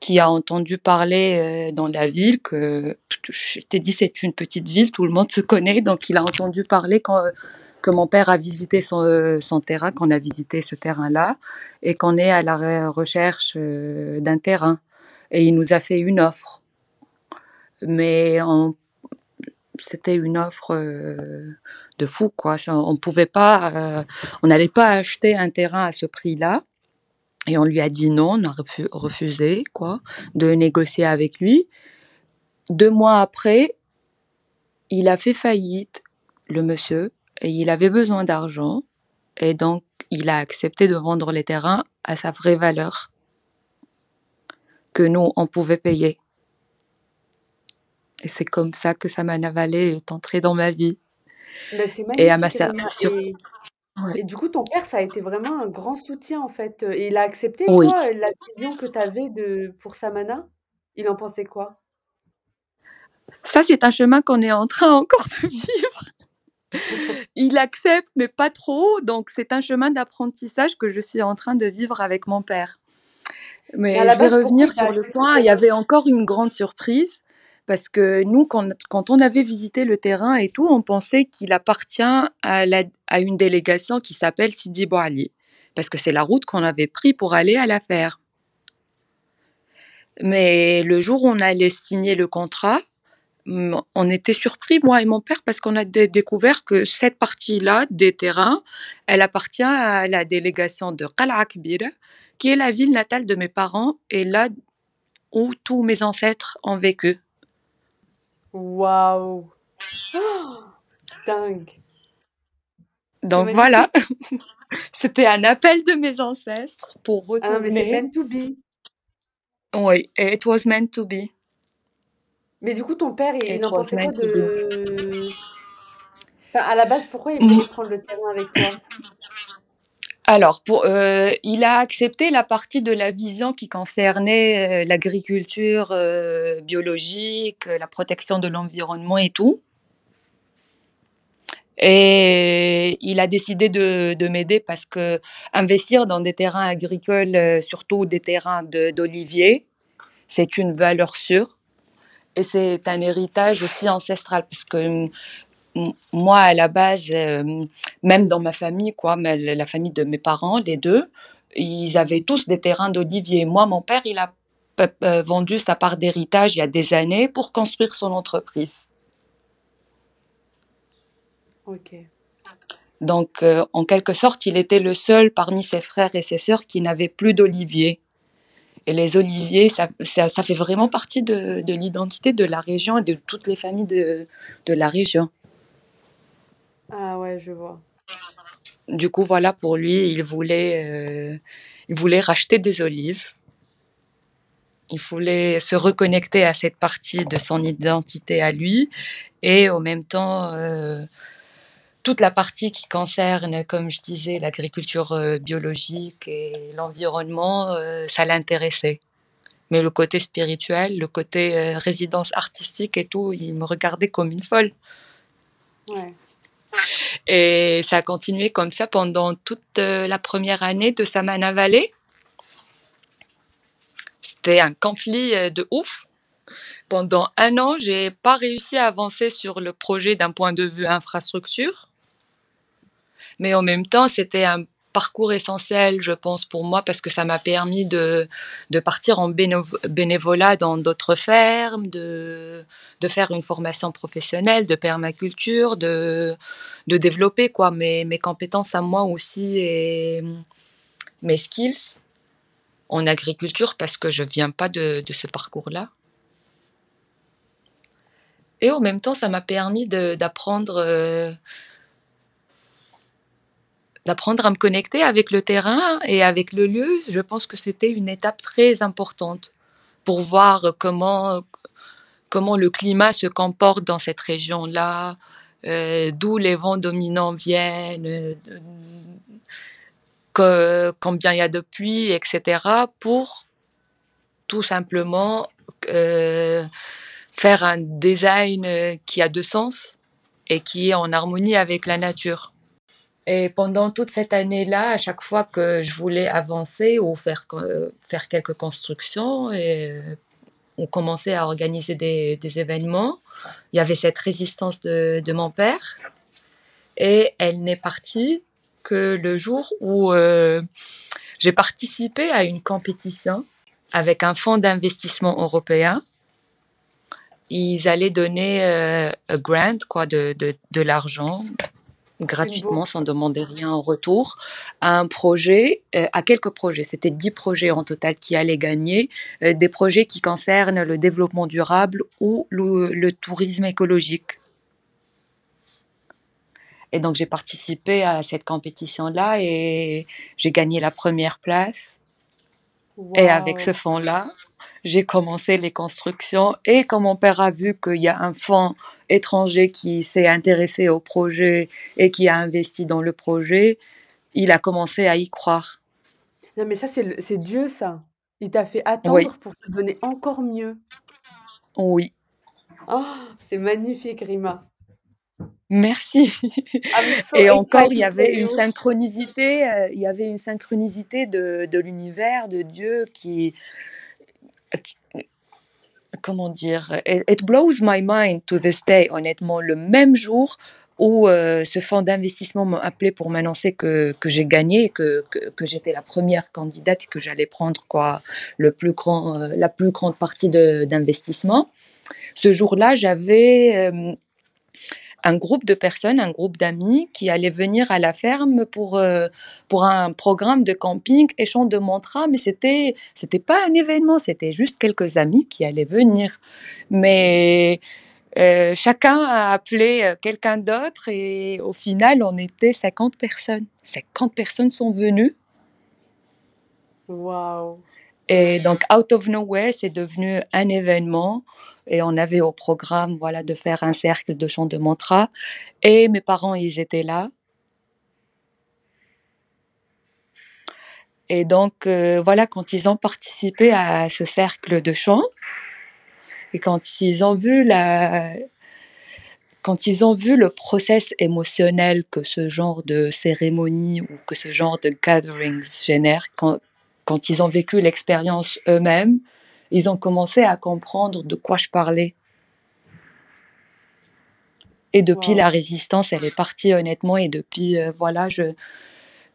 qui a entendu parler, heu, dans la ville que je t'ai dit, c'est une petite ville, tout le monde se connaît, donc il a entendu parler quand, heu, que mon père a visité son, heu, son terrain, qu'on a visité ce terrain-là et qu'on est à la re recherche, d'un terrain et il nous a fait une offre. Mais c'était une offre, de fou, quoi. On pouvait pas, on n'allait pas acheter un terrain à ce prix-là et on lui a dit: «Non», on a refu refusé, quoi, de négocier avec lui. 2 mois après, il a fait faillite, le monsieur et il avait besoin d'argent. Et donc il a accepté de vendre les terrains à sa vraie valeur que nous, on pouvait payer. Et c'est comme ça que Samana Valley est entré dans ma vie. C'est et à ma sur ouais. et du coup, ton père, ça a été vraiment un grand soutien, en fait, et il a accepté, Oui. toi, la vision que tu avais de pour Samana? Il en pensait quoi? Ça, c'est un chemin qu'on est en train encore de vivre. Il accepte, mais pas trop, donc c'est un chemin d'apprentissage que je suis en train de vivre avec mon père. Mais à Mais la je vais base, pourquoi revenir il a sur le point, il y avait encore une grande surprise parce que nous, quand on avait visité le terrain et tout, on pensait qu'il appartient à une délégation qui s'appelle Sidi Bou Ali, parce que c'est la route qu'on avait pris pour aller à la ferme. Mais le jour où on allait signer le contrat, on était surpris, moi et mon père, parce qu'on a découvert que cette partie-là des terrains, elle appartient à la délégation de Qal'a qui est la ville natale de mes parents et là où tous mes ancêtres ont vécu. Waouh Dingue Donc voilà, c'était un appel de mes ancêtres pour retourner. Ah, mais c'est meant to be. Oui, it was meant to be. Mais du coup, ton père, il, en pensait quoi de... Enfin, à la base, pourquoi il voulait prendre le terrain avec toi? Alors, euh, il a accepté la partie de la vision qui concernait euh, l'agriculture euh, biologique, la protection de l'environnement et tout. Et il a décidé de, de m'aider parce que investir dans des terrains agricoles, surtout des terrains d'oliviers, c'est une valeur sûre. Et c'est un héritage aussi ancestral, parce que moi, à la base, euh, même dans ma famille, quoi, la famille de mes parents, les deux, ils avaient tous des terrains d'olivier. Moi, mon père, il a euh, vendu sa part d'héritage il y a des années pour construire son entreprise. Ok. Donc, euh, en quelque sorte, il était le seul parmi ses frères et ses sœurs qui n'avait plus d'olivier. Et les oliviers, ça, ça, fait vraiment partie de, de l'identité de la région et de toutes les familles de, de la région. Ah ouais, je vois. Du coup, voilà, pour lui, il voulait, euh, il voulait racheter des olives. Il voulait se reconnecter à cette partie de son identité à lui et en même temps euh, toute la partie qui concerne, comme je disais, l'agriculture euh, biologique et l'environnement, euh, ça l'intéressait. Mais le côté spirituel, le côté résidence artistique et tout, il me regardait comme une folle. Et ça a continué comme ça pendant toute la première année de Samana Valley. C'était un conflit de ouf. Pendant un an, j'ai pas réussi à avancer sur le projet d'un point de vue infrastructure mais en même temps, c'était un parcours essentiel, je pense, pour moi, parce que ça m'a permis de, de partir en bénévolat dans d'autres fermes, de, de faire une formation professionnelle de permaculture, de, de développer quoi, mes, mes compétences à moi aussi et mes skills en agriculture, parce que je viens pas de, de ce parcours-là. Et en même temps, ça m'a permis d'apprendre... D'apprendre à me connecter avec le terrain et avec le lieu, je pense que c'était une étape très importante pour voir comment, comment le climat se comporte dans cette région-là, euh, d'où les vents dominants viennent, combien il y a de pluie, etc., pour tout simplement euh, faire un design qui a de sens et qui est en harmonie avec la nature. Et pendant toute cette année-là, à chaque fois que je voulais avancer ou faire, euh, faire quelques constructions, et euh, on commençait à organiser des, événements, il y avait cette résistance de, de mon père. Et elle n'est partie que le jour où euh, j'ai participé à une compétition avec un fonds d'investissement européen. Ils allaient donner un grant, quoi, de, de, de l'argent gratuitement sans demander rien en retour à un projet, euh, à quelques projets. C'était dix projets en total qui allaient gagner, euh, des projets qui concernent le développement durable ou le, tourisme écologique. Et donc j'ai participé à cette compétition-là et j'ai gagné la première place. Et avec ce fonds-là, j'ai commencé les constructions et quand mon père a vu qu'il y a un fonds étranger qui s'est intéressé au projet et qui a investi dans le projet, il a commencé à y croire. Non mais ça c'est Dieu ça. Il t'a fait attendre pour te donner encore mieux. Oui. Oh, c'est magnifique Rima. Merci. Ah, et encore, il y avait une synchronicité, euh, il y avait une synchronicité de, de l'univers, de Dieu qui, comment dire, it blows my mind to this day, honnêtement, le même jour où euh, ce fonds d'investissement m'a appelé pour m'annoncer que, que j'ai gagné, que, que, j'étais la première candidate et que j'allais prendre quoi, le plus grand, euh, la plus grande partie d'investissement. ce jour-là, j'avais un groupe de personnes, un groupe d'amis qui allaient venir à la ferme pour, pour un programme de camping et chant de mantra, mais c'était c'était pas un événement, c'était juste quelques amis qui allaient venir. Mais chacun a appelé quelqu'un d'autre et au final, on était 50 personnes. 50 personnes sont venues. Waouh et donc, Out of Nowhere, c'est devenu un événement. Et on avait au programme voilà, de faire un cercle de chant de mantra. Et mes parents, ils étaient là. Et donc, euh, voilà, quand ils ont participé à ce cercle de chant, et quand ils ont vu la, quand ils ont vu le process émotionnel que ce genre de cérémonie ou que ce genre de gatherings génère, quand, quand ils ont vécu l'expérience eux-mêmes, ils ont commencé à comprendre de quoi je parlais. Et depuis, la résistance, elle est partie honnêtement. Et depuis, euh, voilà, je,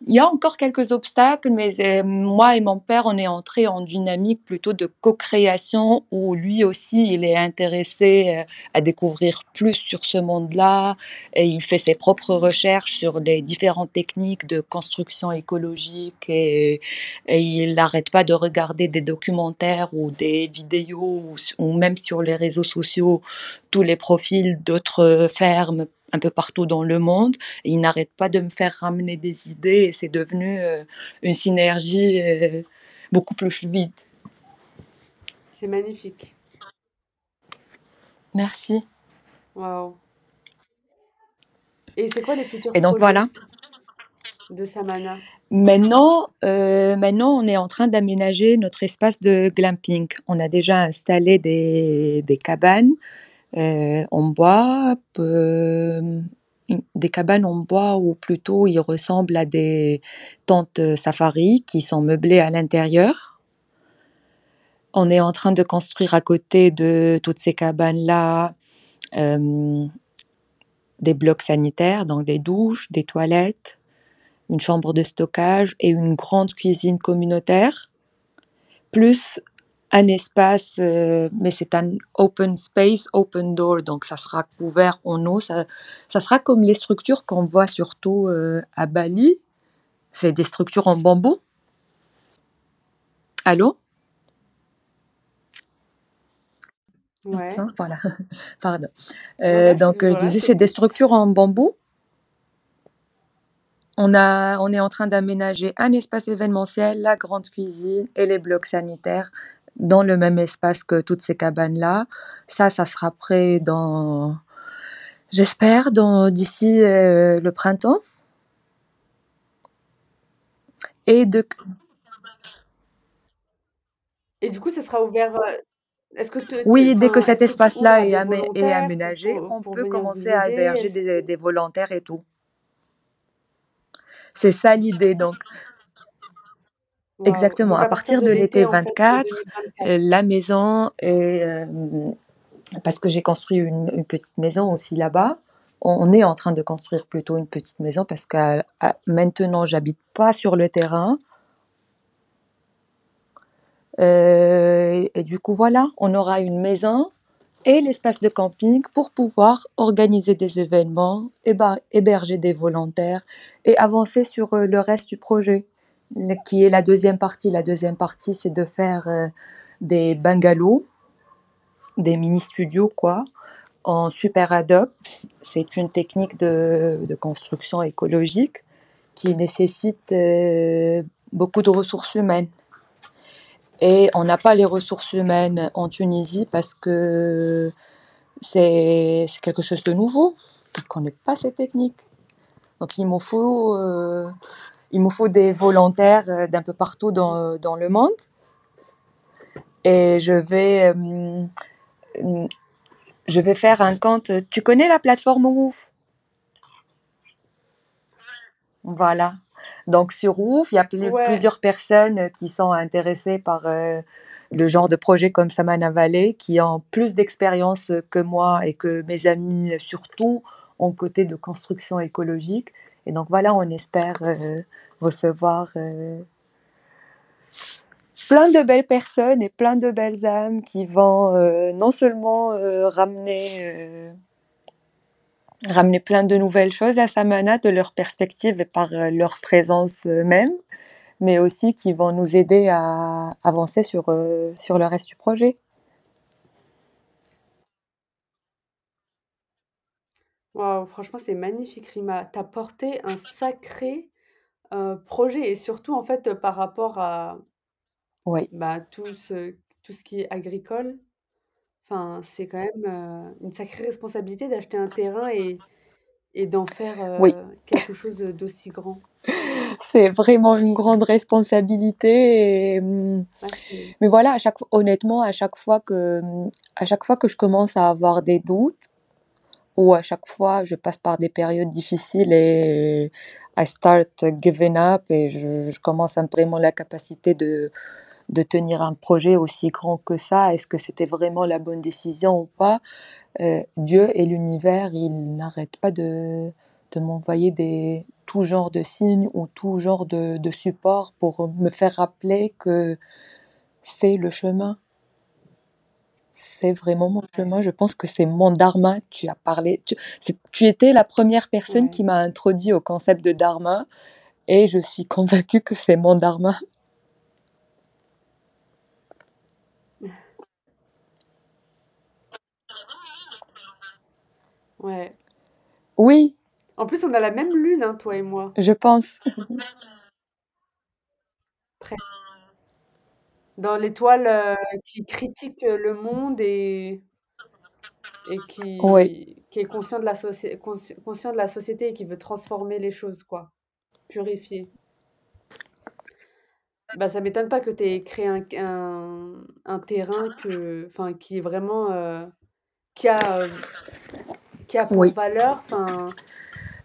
il y a encore quelques obstacles, mais euh, moi et mon père, on est entré en dynamique plutôt de co-création où lui aussi, il est intéressé euh, à découvrir plus sur ce monde-là et il fait ses propres recherches sur les différentes techniques de construction écologique et, il n'arrête pas de regarder des documentaires ou des vidéos ou même sur les réseaux sociaux tous les profils d'autres fermes un peu partout dans le monde. Et il n'arrête pas de me faire ramener des idées et c'est devenu euh, une synergie euh, beaucoup plus fluide. C'est magnifique. Merci. Waouh. Et c'est quoi les futurs Et donc voilà. de Samana? Maintenant, euh, maintenant, on est en train d'aménager notre espace de glamping. On a déjà installé des, des cabanes en bois, des cabanes en bois ou plutôt ils ressemblent à des tentes safari qui sont meublées à l'intérieur. On est en train de construire à côté de toutes ces cabanes-là euh, des blocs sanitaires, donc des douches, des toilettes, une chambre de stockage et une grande cuisine communautaire, plus un espace, euh, mais c'est un open space, open door, donc ça sera couvert en eau. Ça, ça sera comme les structures qu'on voit surtout euh, à Bali. C'est des structures en bambou. Allô? Ouais. Voilà, pardon. Euh, donc, je disais, c'est des structures en bambou. On, a, on est en train d'aménager un espace événementiel, la grande cuisine et les blocs sanitaires dans le même espace que toutes ces cabanes-là. Ça, ça sera prêt dans, j'espère, d'ici euh, le printemps. Et de... Et du coup, ça sera ouvert. Euh, est-ce que oui, dès que cet espace-là est, aménagé, on peut commencer à héberger des, des volontaires et tout. C'est ça l'idée. Donc, Exactement. à, partir, de, l'été 24, euh, la maison est, euh, parce que j'ai construit une, petite maison aussi là-bas. On est en train de construire plutôt une petite maison parce que maintenant j'habite pas sur le terrain. Euh, et du coup voilà, on aura une maison et l'espace de camping pour pouvoir organiser des événements, héberger des volontaires et avancer sur le reste du projet qui est la deuxième partie. La deuxième partie, c'est de faire euh, des bungalows, des mini-studios, quoi, en super adopt. C'est une technique de, construction écologique qui nécessite euh, beaucoup de ressources humaines. Et on n'a pas les ressources humaines en Tunisie parce que c'est quelque chose de nouveau. On ne connaît pas ces techniques. Donc il m'en faut euh, il me faut des volontaires euh, d'un peu partout dans, dans, le monde. Et je vais, euh, je vais faire un compte. Tu connais la plateforme Move Voilà. Donc sur Ouf, il y a plusieurs personnes qui sont intéressées par euh, le genre de projet comme Samana Valley, qui ont plus d'expérience que moi et que mes amis surtout en côté de construction écologique. Et donc voilà, on espère recevoir plein de belles personnes et plein de belles âmes qui vont euh, non seulement euh, ramener, euh, ramener plein de nouvelles choses à Samana de leur perspective et par leur présence même, mais aussi qui vont nous aider à avancer sur, sur le reste du projet. Waouh, franchement, c'est magnifique, Rima. Tu as porté un sacré, heu, projet et surtout, en fait, par rapport à Oui. bah, tout ce tout ce qui est agricole. Enfin, c'est quand même, heu, une sacrée responsabilité d'acheter un terrain et et d'en faire, Oui. heu, quelque chose, d'aussi grand. C'est vraiment une grande responsabilité et mmh, Ah, c'est mais voilà, à chaque fois honnêtement, à chaque fois que, mmh, à chaque fois que je commence à avoir des doutes ou à chaque fois je passe par des périodes difficiles et I start giving up et je commence à vraiment la capacité de de tenir un projet aussi grand que ça. Est-ce que c'était vraiment la bonne décision ou pas? Heu, Dieu et l'univers, ils n'arrêtent pas de de m'envoyer des tout genre de signes ou tout genre de de support pour me faire rappeler que c'est le chemin. C'est vraiment mon chemin. Je pense que c'est mon dharma. Tu as parlé tu étais la première personne Ouais. qui m'a introduit au concept de dharma et je suis convaincue que c'est mon dharma. Ouais. Oui, En plus, on a la même lune, hein, toi et moi. je pense. Presque. Dans l'étoile, heu, qui critique, le monde et et qui qui est conscient de la conscient de la société et qui veut transformer les choses, quoi, purifier. Bah, ça m'étonne pas que tu aies créé un q un un terrain que enfin, qui est vraiment, heu, qui a, heu, qui a pour Oui. valeur, enfin,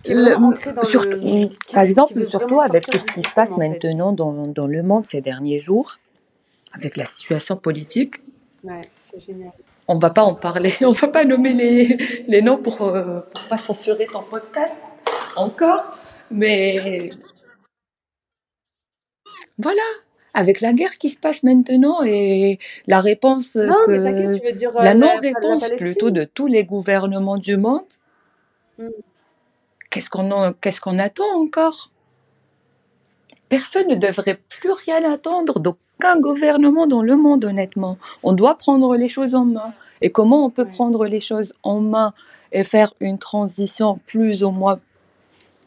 qui est Le vraiment ancré dans surt le mmh, qui par qui exemple, veut vraiment surtout avec sortir tout du ce qui se système, passe en fait. maintenant dans dans le monde ces derniers jours, avec la situation politique. Ouais, c'est génial. On va pas en parler, on va pas nommer les les noms pour, heu, pour pas censurer ton podcast encore, mais voilà, avec la guerre qui se passe maintenant et la réponse, Non, que tu veux dire, heu, la non-réponse plutôt de tous les gouvernements du monde. Mmh. Qu'est-ce qu'on en qu'est-ce qu'on attend encore? Personne ne devrait plus rien attendre d'aucun gouvernement dans le monde, honnêtement. On doit prendre les choses en main et comment on peut prendre les choses en main et faire une transition plus ou moins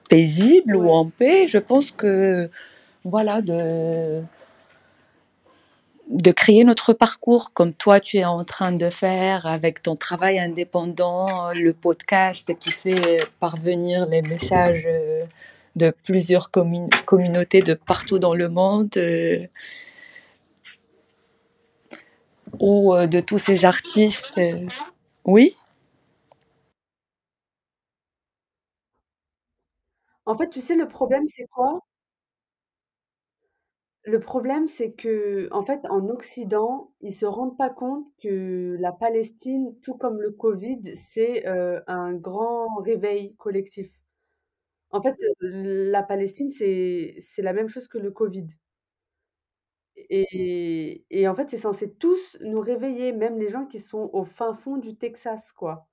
paisible ou en paix? Je pense que, voilà, de de créer notre parcours comme toi tu es en train de faire avec ton travail indépendant, le podcast qui fait parvenir les messages, heu, de plusieurs commun communautés de partout dans le monde, heu ou, heu, de tous ces artistes, heu oui? En fait, tu sais, le problème, c'est quoi? Le problème, c'est qu'en fait, en Occident, ils se rendent pas compte que la Palestine, tout comme le Covid, c'est, heu, un grand réveil collectif. En fait, la Palestine, c'est c'est la même chose que le Covid. Et et en fait, c'est censé tous nous réveiller, même les gens qui sont au fin fond du Texas, quoi.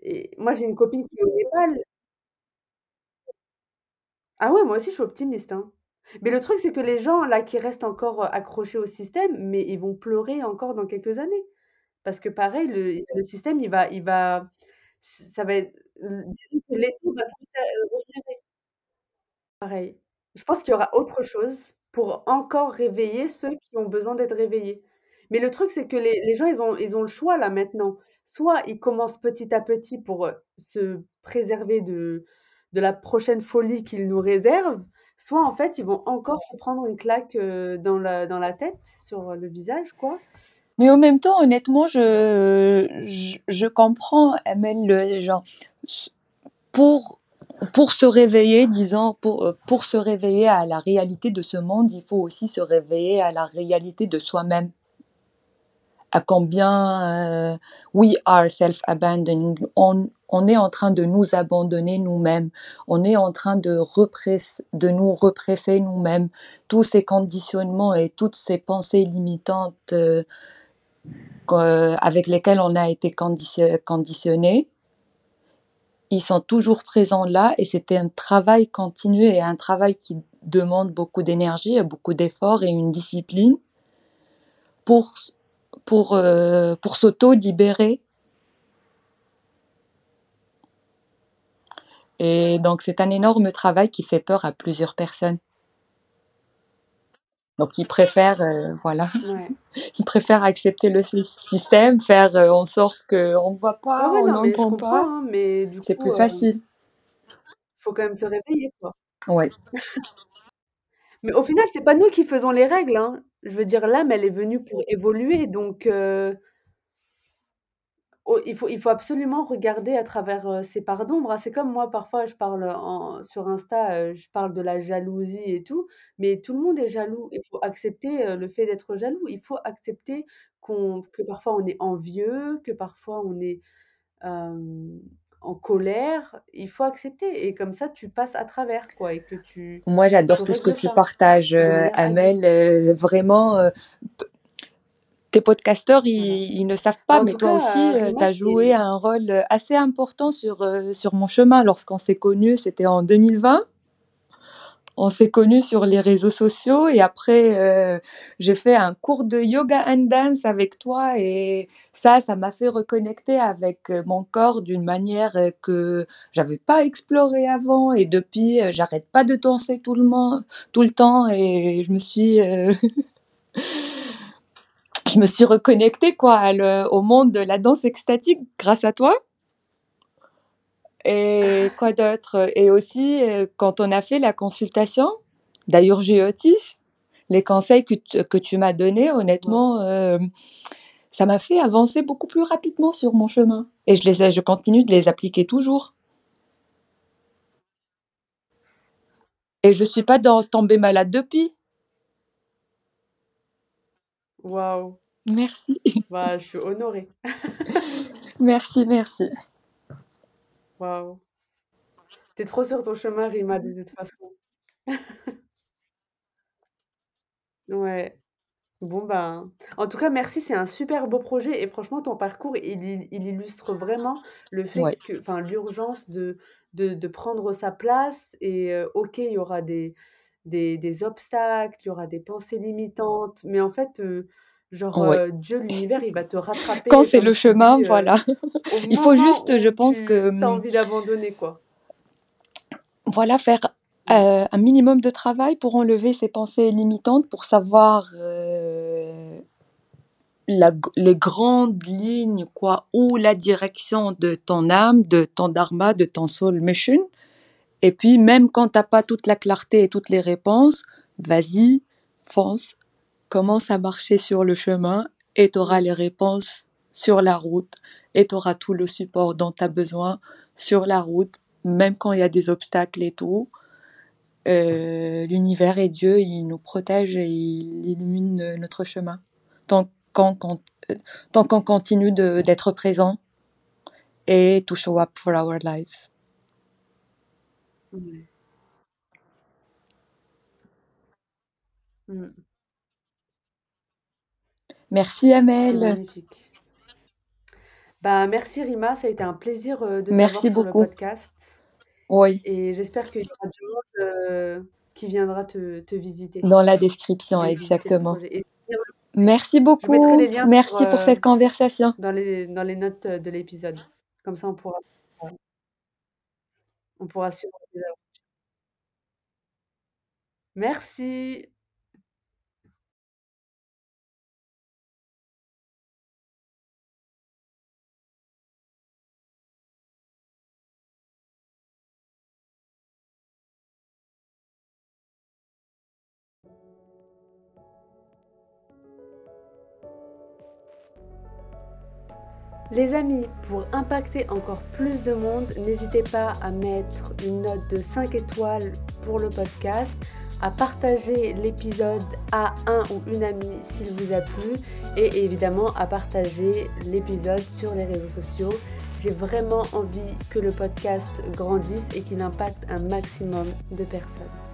Et moi, j'ai une copine qui est au Népal Ah ouais, moi aussi, je suis optimiste, hein. Mais le truc, c'est que les gens, là, qui restent encore, heu, accrochés au système, mais ils vont pleurer encore dans quelques années. Parce que pareil, le le système, il va il va ç ça va être l disons que l'étau va se resser resserrer. Pareil. Je pense qu'il y aura autre chose pour encore réveiller ceux qui ont besoin d'être réveillés. Mais le truc, c'est que les gens, ils ont ils ont le choix, là, maintenant. Soit ils commencent petit à petit pour, heu, se préserver de de la prochaine folie qu'ils nous réservent, soit, en fait, ils vont encore se prendre une claque, heu, dans la dans la tête, sur le visage, quoi. Mais en même temps, honnêtement, je je comprends, Amel, le genre pour pour se réveiller, disons, pour, heu, pour se réveiller à la réalité de ce monde, il faut aussi se réveiller à la réalité de soi-même. À combien, heu, we are self-abandoning, on on est en train de nous abandonner nous-mêmes, on est en train de, de nous represser nous-mêmes. Tous ces conditionnements et toutes ces pensées limitantes euh, avec lesquelles on a été conditionné, ils sont toujours présents là et c'était un travail continu et un travail qui demande beaucoup d'énergie, beaucoup d'efforts et une discipline pour, pour, euh, pour s'auto-libérer Et donc, c'est un énorme travail qui fait peur à plusieurs personnes. Donc, ils préfèrent, euh, voilà, ils préfèrent accepter le système, faire euh, en sorte qu'on ne voit pas, on n'entend pas. Hein, mais du c'est plus facile. Il faut quand même se réveiller, quoi. Ouais. mais au final, c'est pas nous qui faisons les règles. Hein. Je veux dire, l'âme, elle est venue pour évoluer, donc Oh, il faut il faut absolument regarder à travers, ces parts d'ombre, hein. C'est comme moi, parfois, je parle, en sur Insta, je parle de la jalousie et tout, mais tout le monde est jaloux. Il faut accepter, le fait d'être jaloux. Il faut accepter qu'on que parfois on est envieux, que parfois on est, en colère. Il faut accepter et comme ça, tu passes à travers, quoi et que tu Moi, j'adore tout ce que tu partages, Amel, vraiment, tes podcasteurs, ils, ne savent pas, mais toi aussi, euh, tu as joué un rôle euh, assez important sur, euh, sur mon chemin lorsqu'on s'est connus. C'était en 2020. On s'est connus sur les réseaux sociaux et après, j'ai fait un cours de yoga and dance avec toi et ça, ça m'a fait reconnecter avec mon corps d'une manière que j'avais pas explorée avant et depuis, j'arrête pas de danser tout le, monde, tout le temps et je me suis je me suis reconnectée quoi, au monde de la danse extatique grâce à toi. Et quoi d'autre? Et aussi, euh, quand on a fait la consultation, d'ailleurs, j'ai les conseils que tu, que tu m'as donnés, honnêtement, euh, ça m'a fait avancer beaucoup plus rapidement sur mon chemin. Et je, les, je continue de les appliquer toujours. Et je ne suis pas dans, tombée malade depuis. Waouh! Merci. Bah, je suis honorée. Merci, merci. Waouh! Tu es trop sur ton chemin, Rima, de toute façon. Ouais. Bon, ben, en tout cas, merci, c'est un super beau projet et franchement, ton parcours, il il illustre vraiment le fait que enfin, l'urgence de de de prendre sa place et OK, il y aura des des des obstacles, il y aura des pensées limitantes, mais en fait, genre, Dieu, l'univers, il va te rattraper Quand c'est le chemin, voilà. Il faut juste, je pense que, tu as mmh envie d'abandonner, quoi. Voilà, faire, un minimum de travail pour enlever ces pensées limitantes, pour savoir, les grandes lignes, quoi, ou la direction de ton âme, de ton dharma, de ton soul mission et puis même quand tu pas toute la clarté et toutes les réponses, vas-y, fonce, commence à marcher sur le chemin et tu auras les réponses sur la route et tu auras tout le support dont tu as besoin sur la route, même quand il y a des obstacles et tout. Euh, l'univers et Dieu, ils nous protègent et ils illuminent notre chemin. Tant qu'on tant qu'on continue d'être présent et to show up for our life. Mmh. Merci Amel. magnifique. Bah, merci Rima, ça a été un plaisir, de t'avoir sur le podcast Oui, et j'espère qu'il y aura du monde, qui viendra te te visiter dans la description, exactement. Merci beaucoup. Merci pour cette conversation. dans les dans les notes, de l'épisode. Comme ça, on pourra on pourra suivre Merci. Les amis, pour impacter encore plus de monde, n'hésitez pas à mettre une note de 5 étoiles pour le podcast, à partager l'épisode à un ou une amie s'il vous a plu et évidemment à partager l'épisode sur les réseaux sociaux J'ai vraiment envie que le podcast grandisse et qu'il impacte un maximum de personnes.